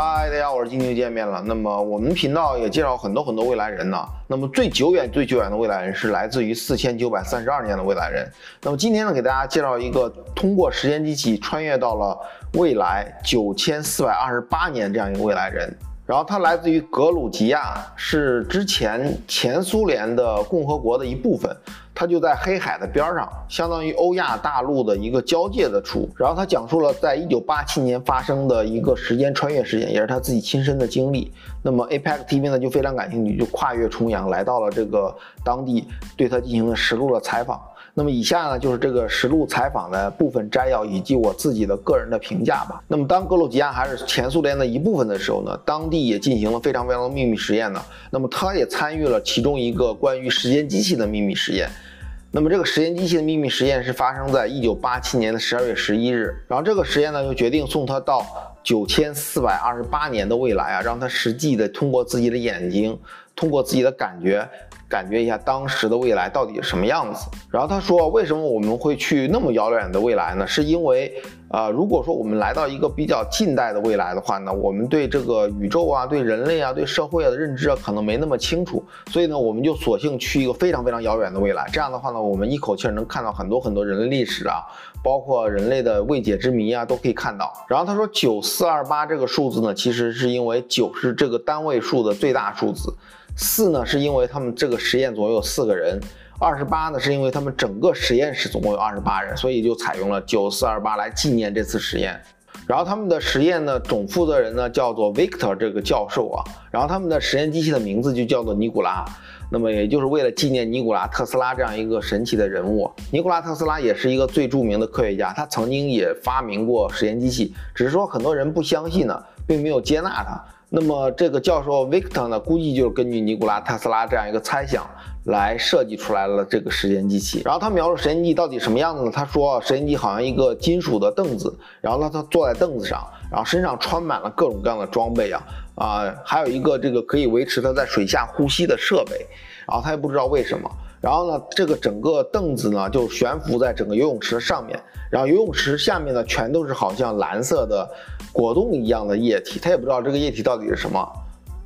嗨，大家好，我是今天又见面了。那么我们频道也介绍很多很多未来人呢。那么最久远、最久远的未来人是来自于四千九百三十二年的未来人。那么今天呢，给大家介绍一个通过时间机器穿越到了未来九千四百二十八年这样一个未来人。然后他来自于格鲁吉亚，是之前前苏联的共和国的一部分。他就在黑海的边上，相当于欧亚大陆的一个交界的处。然后他讲述了在一九八七年发生的一个时间穿越事件，也是他自己亲身的经历。那么 APEC TV 呢就非常感兴趣，就跨越重洋来到了这个当地，对他进行了实录的采访。那么以下呢就是这个实录采访的部分摘要，以及我自己的个人的评价吧。那么当格鲁吉亚还是前苏联的一部分的时候呢，当地也进行了非常非常的秘密实验呢。那么他也参与了其中一个关于时间机器的秘密实验。那么这个时间机器的秘密实验是发生在一九八七年的十二月十一日，然后这个实验呢就决定送他到九千四百二十八年的未来啊，让他实际的通过自己的眼睛，通过自己的感觉。感觉一下当时的未来到底是什么样子。然后他说，为什么我们会去那么遥远的未来呢？是因为，呃，如果说我们来到一个比较近代的未来的话呢，我们对这个宇宙啊、对人类啊、对社会啊的认知啊，可能没那么清楚。所以呢，我们就索性去一个非常非常遥远的未来。这样的话呢，我们一口气能看到很多很多人类历史啊，包括人类的未解之谜啊，都可以看到。然后他说，九四二八这个数字呢，其实是因为九是这个单位数的最大数字。四呢，是因为他们这个实验总共有四个人；二十八呢，是因为他们整个实验室总共有二十八人，所以就采用了九四二八来纪念这次实验。然后他们的实验呢，总负责人呢叫做 Victor 这个教授啊，然后他们的实验机器的名字就叫做尼古拉。那么也就是为了纪念尼古拉特斯拉这样一个神奇的人物。尼古拉特斯拉也是一个最著名的科学家，他曾经也发明过实验机器，只是说很多人不相信呢，并没有接纳他。那么这个教授 Victor 呢，估计就是根据尼古拉特斯拉这样一个猜想来设计出来了这个时间机器。然后他描述时间机到底什么样子呢？他说时间机好像一个金属的凳子，然后呢他坐在凳子上，然后身上穿满了各种各样的装备啊啊，还有一个这个可以维持他在水下呼吸的设备。然后他也不知道为什么。然后呢，这个整个凳子呢就悬浮在整个游泳池的上面，然后游泳池下面呢全都是好像蓝色的果冻一样的液体，他也不知道这个液体到底是什么。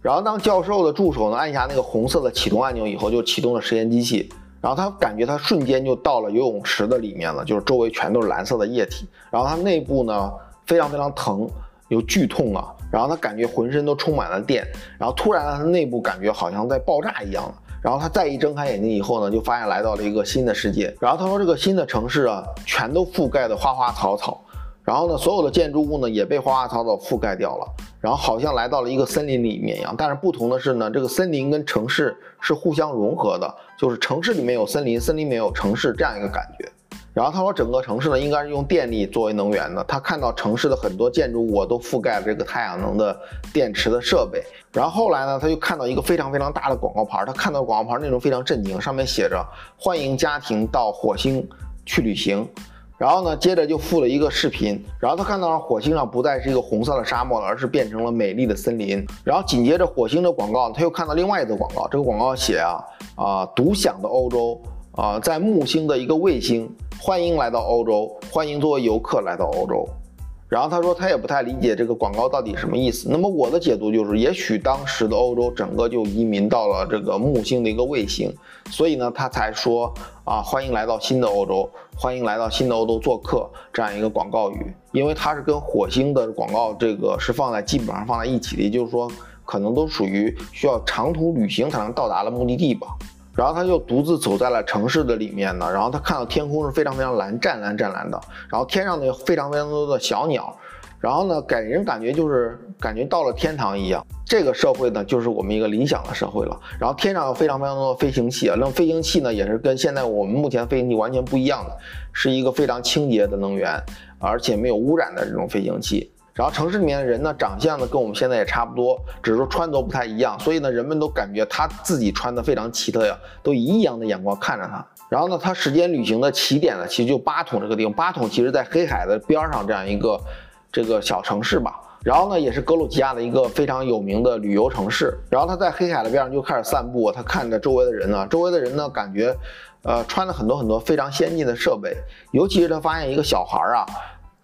然后当教授的助手呢按下那个红色的启动按钮以后，就启动了实验机器。然后他感觉他瞬间就到了游泳池的里面了，就是周围全都是蓝色的液体。然后他内部呢非常非常疼，有剧痛啊。然后他感觉浑身都充满了电。然后突然他内部感觉好像在爆炸一样。然后他再一睁开眼睛以后呢，就发现来到了一个新的世界。然后他说，这个新的城市啊，全都覆盖的花花草草。然后呢，所有的建筑物呢，也被花花草草覆盖掉了。然后好像来到了一个森林里面一样。但是不同的是呢，这个森林跟城市是互相融合的，就是城市里面有森林，森林里面有城市这样一个感觉。然后他说，整个城市呢，应该是用电力作为能源的。他看到城市的很多建筑物都覆盖了这个太阳能的电池的设备。然后后来呢，他就看到一个非常非常大的广告牌。他看到广告牌内容非常震惊，上面写着“欢迎家庭到火星去旅行”。然后呢，接着就附了一个视频。然后他看到了火星上不再是一个红色的沙漠了，而是变成了美丽的森林。然后紧接着火星的广告，他又看到另外一个广告。这个广告写啊啊，独享的欧洲啊，在木星的一个卫星。欢迎来到欧洲，欢迎作为游客来到欧洲。然后他说他也不太理解这个广告到底什么意思。那么我的解读就是，也许当时的欧洲整个就移民到了这个木星的一个卫星，所以呢他才说啊欢迎来到新的欧洲，欢迎来到新的欧洲做客这样一个广告语。因为它是跟火星的广告这个是放在基本上放在一起的，也就是说可能都属于需要长途旅行才能到达的目的地吧。然后他就独自走在了城市的里面呢，然后他看到天空是非常非常蓝，湛蓝湛蓝的，然后天上呢有非常非常多的小鸟，然后呢给人感觉就是感觉到了天堂一样。这个社会呢就是我们一个理想的社会了。然后天上有非常非常多的飞行器啊，那飞行器呢也是跟现在我们目前飞行器完全不一样的，是一个非常清洁的能源，而且没有污染的这种飞行器。然后城市里面的人呢，长相呢跟我们现在也差不多，只是说穿着不太一样，所以呢，人们都感觉他自己穿的非常奇特呀，都以异样的眼光看着他。然后呢，他时间旅行的起点呢，其实就巴统这个地方。巴统其实在黑海的边上这样一个这个小城市吧。然后呢，也是格鲁吉亚的一个非常有名的旅游城市。然后他在黑海的边上就开始散步，他看着周围的人呢，周围的人呢感觉，呃，穿了很多很多非常先进的设备，尤其是他发现一个小孩啊。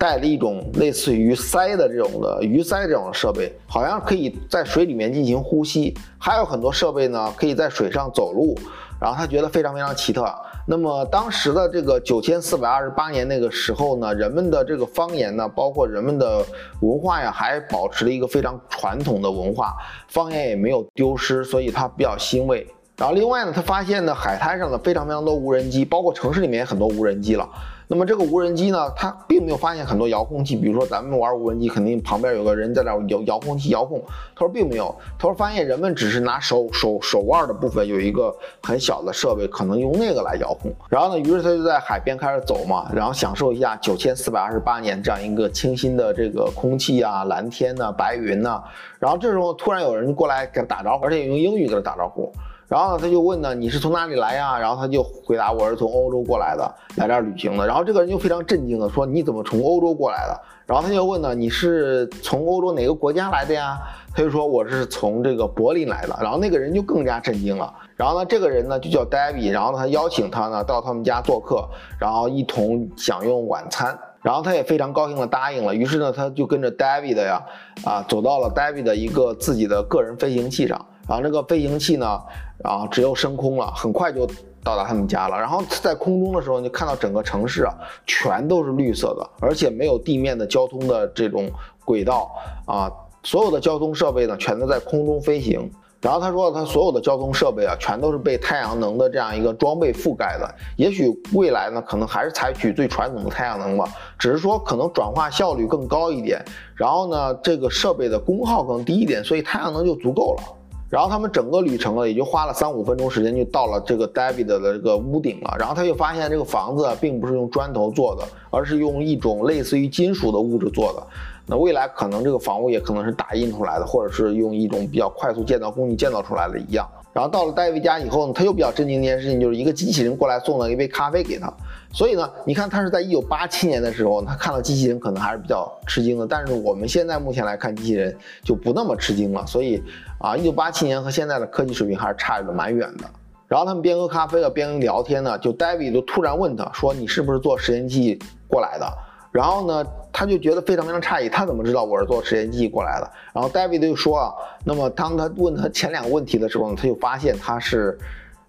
带了一种类似于鳃的这种的鱼鳃这种设备，好像可以在水里面进行呼吸，还有很多设备呢可以在水上走路，然后他觉得非常非常奇特。那么当时的这个九千四百二十八年那个时候呢，人们的这个方言呢，包括人们的文化呀，还保持了一个非常传统的文化，方言也没有丢失，所以他比较欣慰。然后另外呢，他发现呢海滩上呢非常非常多无人机，包括城市里面也很多无人机了。那么这个无人机呢，它并没有发现很多遥控器，比如说咱们玩无人机，肯定旁边有个人在那遥遥控器遥控。他说并没有，他说发现人们只是拿手手手腕的部分有一个很小的设备，可能用那个来遥控。然后呢，于是他就在海边开始走嘛，然后享受一下九千四百二十八年这样一个清新的这个空气啊、蓝天呐、白云呐。然后这时候突然有人过来给他打招呼，而且用英语给他打招呼。然后呢，他就问呢，你是从哪里来呀？然后他就回答，我是从欧洲过来的，来这儿旅行的。然后这个人就非常震惊的说，你怎么从欧洲过来的？然后他就问呢，你是从欧洲哪个国家来的呀？他就说我是从这个柏林来的。然后那个人就更加震惊了。然后呢，这个人呢就叫 David，然后他邀请他呢到他们家做客，然后一同享用晚餐。然后他也非常高兴的答应了。于是呢，他就跟着 David 呀，啊，走到了 David 的一个自己的个人飞行器上。然后这个飞行器呢，然后只有升空了，很快就到达他们家了。然后在空中的时候，就看到整个城市啊，全都是绿色的，而且没有地面的交通的这种轨道啊，所有的交通设备呢，全都在空中飞行。然后他说，他所有的交通设备啊，全都是被太阳能的这样一个装备覆盖的。也许未来呢，可能还是采取最传统的太阳能吧，只是说可能转化效率更高一点，然后呢，这个设备的功耗更低一点，所以太阳能就足够了。然后他们整个旅程呢，也就花了三五分钟时间，就到了这个 David 的这个屋顶了。然后他就发现这个房子并不是用砖头做的，而是用一种类似于金属的物质做的。那未来可能这个房屋也可能是打印出来的，或者是用一种比较快速建造工艺建造出来的一样。然后到了戴维家以后呢，他又比较震惊一件事情，就是一个机器人过来送了一杯咖啡给他。所以呢，你看他是在一九八七年的时候，他看到机器人可能还是比较吃惊的。但是我们现在目前来看，机器人就不那么吃惊了。所以啊，一九八七年和现在的科技水平还是差的蛮远的。然后他们边喝咖啡啊边聊天呢，就戴维就突然问他说：“你是不是做实验机过来的？”然后呢，他就觉得非常非常诧异，他怎么知道我是做实验机器过来的？然后 David 就说啊，那么当他问他前两个问题的时候呢，他就发现他是，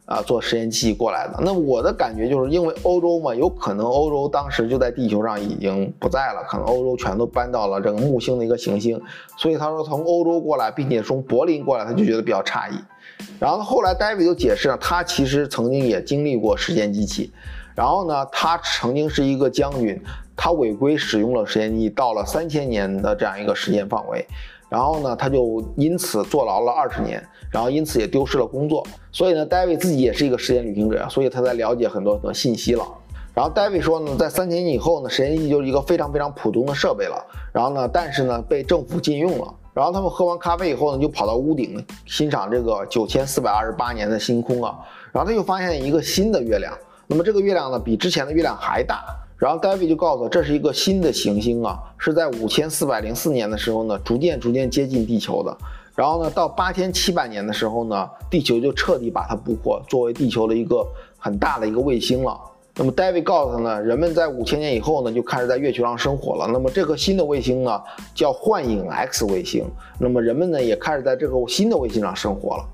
啊，做实验机器过来的。那我的感觉就是因为欧洲嘛，有可能欧洲当时就在地球上已经不在了，可能欧洲全都搬到了这个木星的一个行星，所以他说从欧洲过来，并且从柏林过来，他就觉得比较诧异。然后后来 David 就解释了，他其实曾经也经历过实验机器，然后呢，他曾经是一个将军。他违规使用了时间机，到了三千年的这样一个时间范围，然后呢，他就因此坐牢了二十年，然后因此也丢失了工作。所以呢，戴维自己也是一个时间旅行者，所以他在了解很多的信息了。然后戴维说呢，在三千年以后呢，实验机就是一个非常非常普通的设备了。然后呢，但是呢，被政府禁用了。然后他们喝完咖啡以后呢，就跑到屋顶欣赏这个九千四百二十八年的星空啊。然后他又发现一个新的月亮，那么这个月亮呢，比之前的月亮还大。然后 David 就告诉他，这是一个新的行星啊，是在五千四百零四年的时候呢，逐渐逐渐接近地球的。然后呢，到八千七百年的时候呢，地球就彻底把它捕获，作为地球的一个很大的一个卫星了。那么 David 告诉他呢，人们在五千年以后呢，就开始在月球上生活了。那么这颗新的卫星呢，叫幻影 X 卫星。那么人们呢，也开始在这个新的卫星上生活了。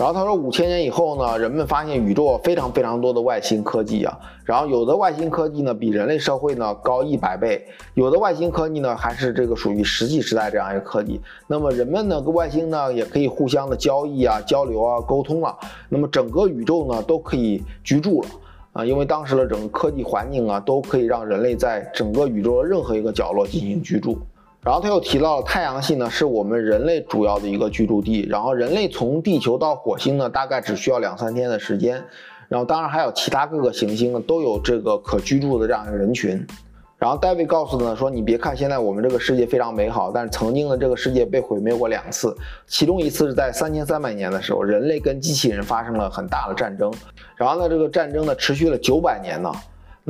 然后他说，五千年以后呢，人们发现宇宙非常非常多的外星科技啊。然后有的外星科技呢，比人类社会呢高一百倍；有的外星科技呢，还是这个属于石器时代这样一个科技。那么人们呢，跟外星呢也可以互相的交易啊、交流啊、沟通了。那么整个宇宙呢都可以居住了啊，因为当时的整个科技环境啊，都可以让人类在整个宇宙的任何一个角落进行居住。然后他又提到了太阳系呢，是我们人类主要的一个居住地。然后人类从地球到火星呢，大概只需要两三天的时间。然后当然还有其他各个行星呢，都有这个可居住的这样一个人群。然后戴维告诉他呢说，你别看现在我们这个世界非常美好，但是曾经的这个世界被毁灭过两次，其中一次是在三千三百年的时候，人类跟机器人发生了很大的战争。然后呢，这个战争呢持续了九百年呢。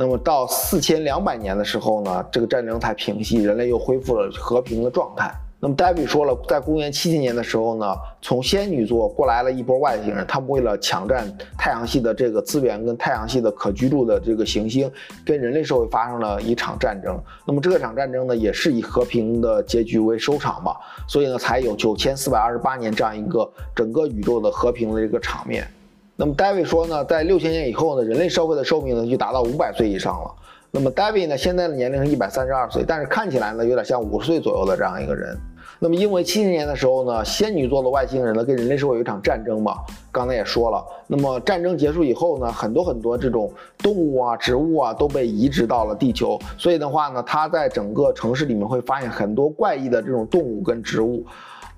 那么到四千两百年的时候呢，这个战争才平息，人类又恢复了和平的状态。那么 davi 说了，在公元七千年的时候呢，从仙女座过来了一波外星人，他们为了抢占太阳系的这个资源跟太阳系的可居住的这个行星，跟人类社会发生了一场战争。那么这场战争呢，也是以和平的结局为收场吧，所以呢，才有九千四百二十八年这样一个整个宇宙的和平的这个场面。那么 David 说呢，在六千年以后呢，人类社会的寿命呢就达到五百岁以上了。那么 David 呢，现在的年龄是一百三十二岁，但是看起来呢，有点像五十岁左右的这样一个人。那么，因为七千年的时候呢，仙女座的外星人呢跟人类社会有一场战争嘛，刚才也说了。那么战争结束以后呢，很多很多这种动物啊、植物啊都被移植到了地球，所以的话呢，他在整个城市里面会发现很多怪异的这种动物跟植物，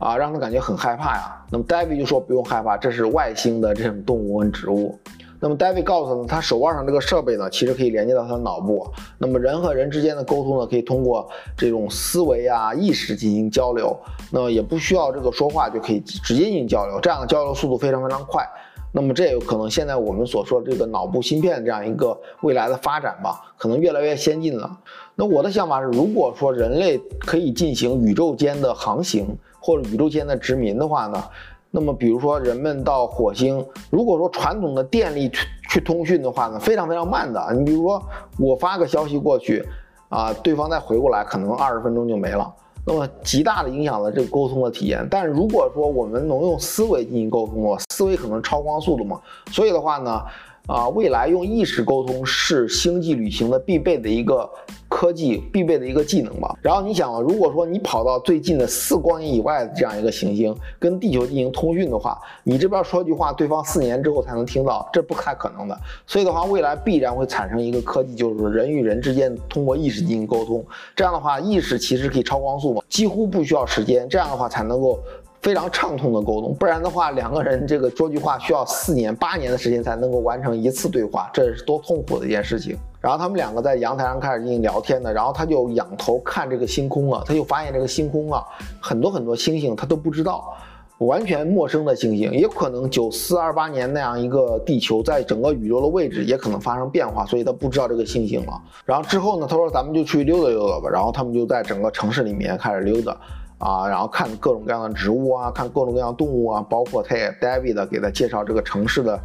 啊，让他感觉很害怕呀。那么 David 就说不用害怕，这是外星的这种动物跟植物。那么，David 告诉他，他手腕上这个设备呢，其实可以连接到他的脑部。那么，人和人之间的沟通呢，可以通过这种思维啊、意识进行交流。那么，也不需要这个说话就可以直接进行交流，这样的交流速度非常非常快。那么，这也有可能现在我们所说的这个脑部芯片这样一个未来的发展吧，可能越来越先进了。那我的想法是，如果说人类可以进行宇宙间的航行或者宇宙间的殖民的话呢？那么，比如说人们到火星，如果说传统的电力去去通讯的话呢，非常非常慢的。你比如说我发个消息过去，啊，对方再回过来，可能二十分钟就没了。那么极大的影响了这个沟通的体验。但如果说我们能用思维进行沟通，思维可能超光速度嘛，所以的话呢。啊，未来用意识沟通是星际旅行的必备的一个科技，必备的一个技能吧。然后你想，如果说你跑到最近的四光年以外的这样一个行星，跟地球进行通讯的话，你这边说句话，对方四年之后才能听到，这不太可能的。所以的话，未来必然会产生一个科技，就是人与人之间通过意识进行沟通。这样的话，意识其实可以超光速嘛，几乎不需要时间。这样的话才能够。非常畅通的沟通，不然的话，两个人这个说句话需要四年、八年的时间才能够完成一次对话，这是多痛苦的一件事情。然后他们两个在阳台上开始进行聊天的，然后他就仰头看这个星空啊，他就发现这个星空啊，很多很多星星他都不知道，完全陌生的星星，也可能九四二八年那样一个地球在整个宇宙的位置也可能发生变化，所以他不知道这个星星了。然后之后呢，他说咱们就去溜达溜达吧，然后他们就在整个城市里面开始溜达。啊，然后看各种各样的植物啊，看各种各样动物啊，包括他也 David 给他介绍这个城市的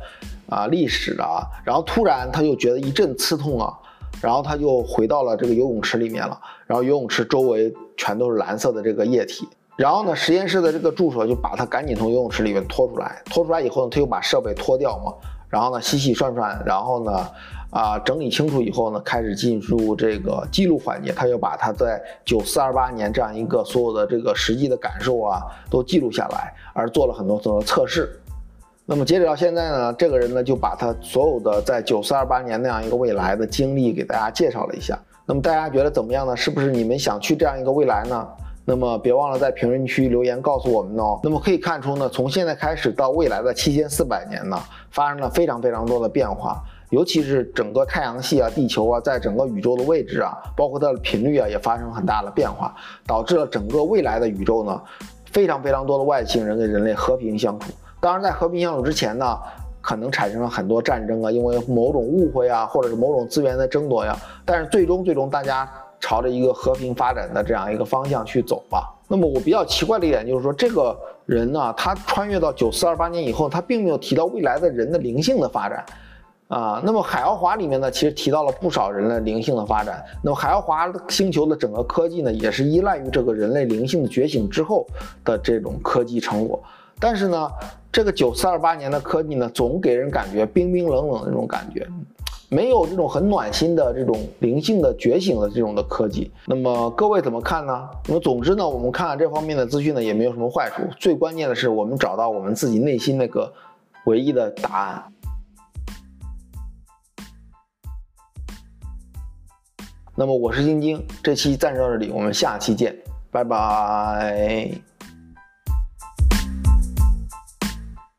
啊历史啊，然后突然他就觉得一阵刺痛啊，然后他就回到了这个游泳池里面了，然后游泳池周围全都是蓝色的这个液体，然后呢，实验室的这个助手就把他赶紧从游泳池里面拖出来，拖出来以后呢，他又把设备脱掉嘛，然后呢洗洗涮涮，然后呢。啊，整理清楚以后呢，开始进入这个记录环节。他就把他在九四二八年这样一个所有的这个实际的感受啊，都记录下来，而做了很多很多测试。那么截止到现在呢，这个人呢就把他所有的在九四二八年那样一个未来的经历给大家介绍了一下。那么大家觉得怎么样呢？是不是你们想去这样一个未来呢？那么别忘了在评论区留言告诉我们哦。那么可以看出呢，从现在开始到未来的七千四百年呢，发生了非常非常多的变化。尤其是整个太阳系啊、地球啊，在整个宇宙的位置啊，包括它的频率啊，也发生很大的变化，导致了整个未来的宇宙呢，非常非常多的外星人跟人类和平相处。当然，在和平相处之前呢，可能产生了很多战争啊，因为某种误会啊，或者是某种资源的争夺呀。但是最终，最终大家朝着一个和平发展的这样一个方向去走吧。那么我比较奇怪的一点就是说，这个人呢，他穿越到九四二八年以后，他并没有提到未来的人的灵性的发展。啊，那么海奥华里面呢，其实提到了不少人类灵性的发展。那么海奥华星球的整个科技呢，也是依赖于这个人类灵性的觉醒之后的这种科技成果。但是呢，这个九四二八年的科技呢，总给人感觉冰冰冷冷的那种感觉，没有这种很暖心的这种灵性的觉醒的这种的科技。那么各位怎么看呢？那么总之呢，我们看看这方面的资讯呢，也没有什么坏处。最关键的是，我们找到我们自己内心那个唯一的答案。那么我是晶晶，这期暂时到这里，我们下期见，拜拜。